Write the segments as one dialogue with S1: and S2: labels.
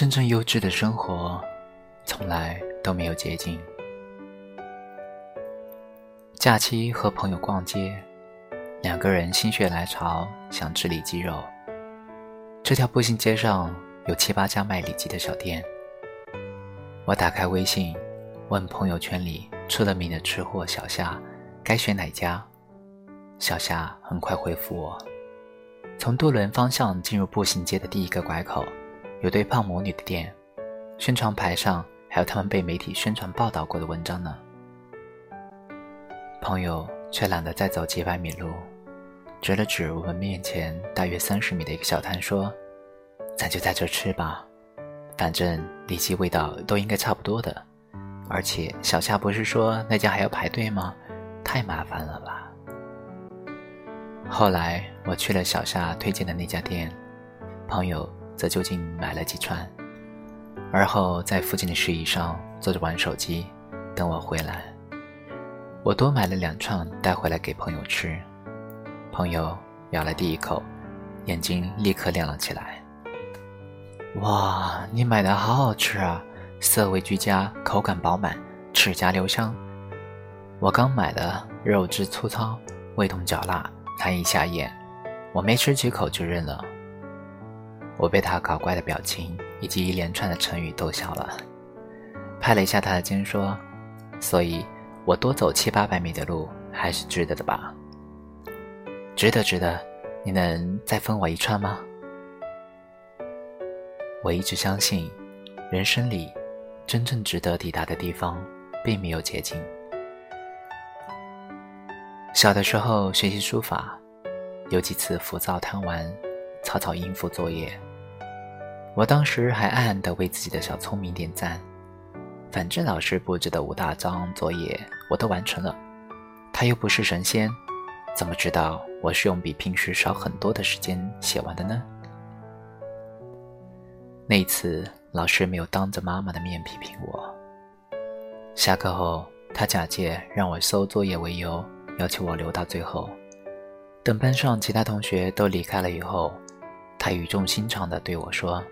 S1: 真正优质的生活，从来都没有捷径。假期和朋友逛街，两个人心血来潮想吃里脊肉。这条步行街上有七八家卖里脊的小店。我打开微信，问朋友圈里出了名的吃货小夏，该选哪家？小夏很快回复我：从渡轮方向进入步行街的第一个拐口，有对胖母女的店，宣传牌上还有他们被媒体宣传报道过的文章呢。朋友却懒得再走几百米路，指了指我们面前大约三十米的一个小摊，说：“咱就在这吃吧，反正里脊味道都应该差不多的。而且小夏不是说那家还要排队吗？太麻烦了吧。”后来我去了小夏推荐的那家店，朋友则就近买了几串，而后在附近的石椅上坐着玩手机，等我回来。我多买了两串带回来给朋友吃，朋友咬了第一口，眼睛立刻亮了起来。哇，你买的好好吃啊，色味俱佳，口感饱满，齿颊留香。我刚买的，肉质粗糙，味同嚼蜡，难以下咽。我没吃几口就扔了。我被他搞怪的表情以及一连串的成语逗笑了，拍了一下他的肩说：“所以。”我多走七八百米的路还是值得的吧？值得，值得。你能再分我一串吗？我一直相信，人生里真正值得抵达的地方，并没有捷径。小的时候学习书法，有几次浮躁贪玩，草草应付作业，我当时还暗暗的为自己的小聪明点赞。反正老师布置的五大章作业我都完成了，他又不是神仙，怎么知道我是用比平时少很多的时间写完的呢？那次老师没有当着妈妈的面批评我。下课后，他假借让我收作业为由，要求我留到最后。等班上其他同学都离开了以后，他语重心长地对我说：“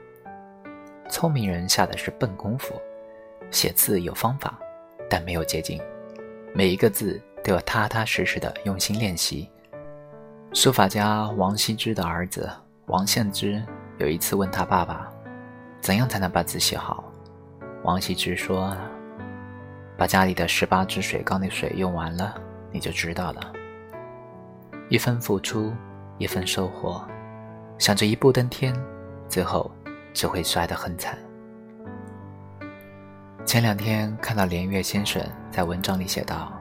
S1: 聪明人下的是笨功夫。”写字有方法，但没有捷径。每一个字都要踏踏实实的用心练习。书法家王羲之的儿子王献之有一次问他爸爸：“怎样才能把字写好？”王羲之说：“把家里的十八只水缸的水用完了，你就知道了。一分付出，一分收获。想着一步登天，最后只会摔得很惨。”前两天看到连岳先生在文章里写道：“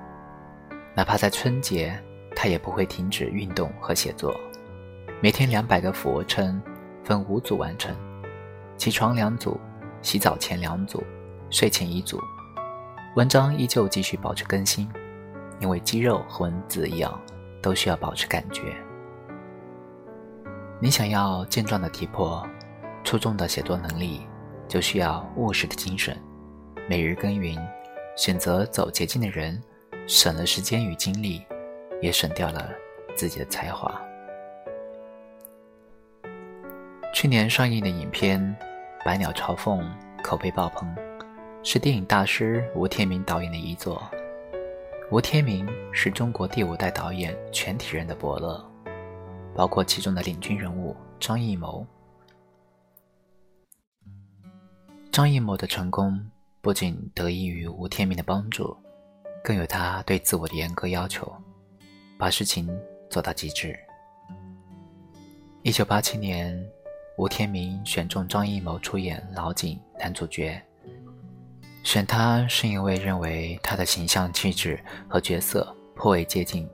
S1: 哪怕在春节，他也不会停止运动和写作。每天两百个俯卧撑，分五组完成。起床两组，洗澡前两组，睡前一组。文章依旧继续保持更新，因为肌肉和文字一样，都需要保持感觉。你想要健壮的体魄，出众的写作能力，就需要务实的精神。”每日耕耘，选择走捷径的人，省了时间与精力，也省掉了自己的才华。去年上映的影片《百鸟朝凤》口碑爆棚，是电影大师吴天明导演的遗作。吴天明是中国第五代导演全体人的伯乐，包括其中的领军人物张艺谋。张艺谋的成功。不仅得益于吴天明的帮助，更有他对自我的严格要求，把事情做到极致。一九八七年，吴天明选中张艺谋出演老井男主角，选他是因为认为他的形象气质和角色颇为接近，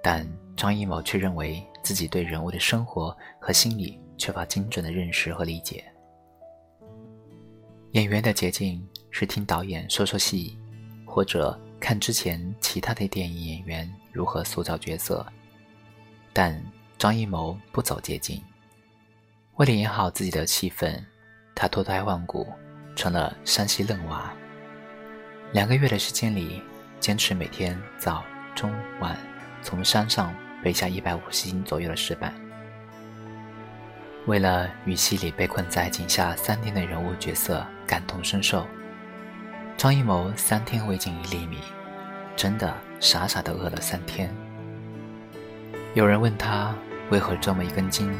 S1: 但张艺谋却认为自己对人物的生活和心理缺乏精准的认识和理解。演员的捷径。是听导演说说戏，或者看之前其他的电影演员如何塑造角色。但张艺谋不走捷径，为了演好自己的戏份，他脱胎换骨，成了山西嫩娃。两个月的时间里，坚持每天早、中、晚从山上背下一百五十斤左右的石板。为了与戏里被困在井下三天的人物角色感同身受，张艺谋三天未进一粒米，真的傻傻的饿了三天。有人问他为何这么一根筋，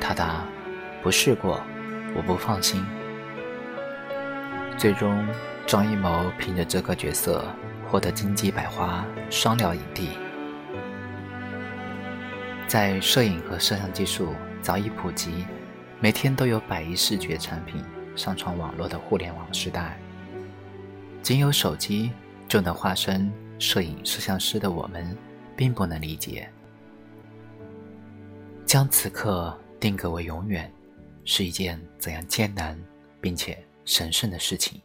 S1: 他答：“不试过，我不放心。”最终，张艺谋凭着这个角色获得金鸡百花双料影帝。在摄影和摄像技术早已普及，每天都有百亿视觉产品上传网络的互联网时代，仅有手机就能化身摄影摄像师的我们，并不能理解，将此刻定格为永远，是一件怎样艰难并且神圣的事情。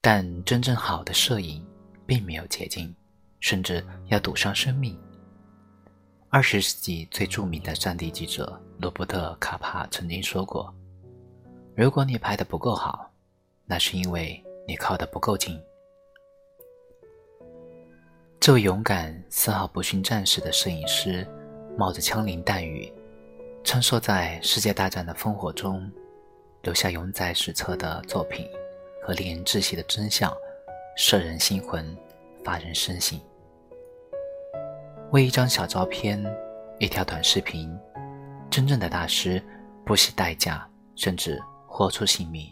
S1: 但真正好的摄影，并没有捷径。甚至要赌上生命。二十世纪最著名的战地记者罗伯特·卡帕曾经说过：“如果你拍的不够好，那是因为你靠得不够近。”这位勇敢、丝毫不逊战士的摄影师，冒着枪林弹雨，穿梭在世界大战的烽火中，留下永载史册的作品和令人窒息的真相，摄人心魂，发人深省。为一张小照片，一条短视频，真正的大师不惜代价，甚至豁出性命。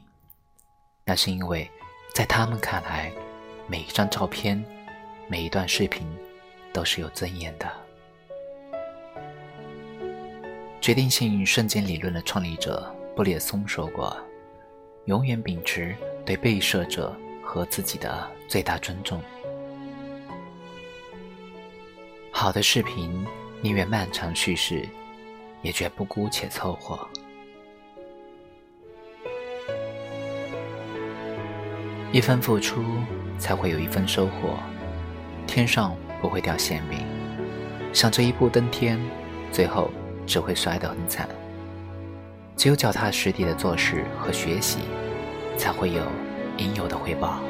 S1: 那是因为，在他们看来，每一张照片，每一段视频，都是有尊严的。决定性瞬间理论的创立者布列松说过：“永远秉持对被摄者和自己的最大尊重。”好的视频，宁愿漫长叙事，也绝不姑且凑合。一分付出，才会有一分收获。天上不会掉馅饼，想着一步登天，最后只会摔得很惨。只有脚踏实地的做事和学习，才会有应有的回报。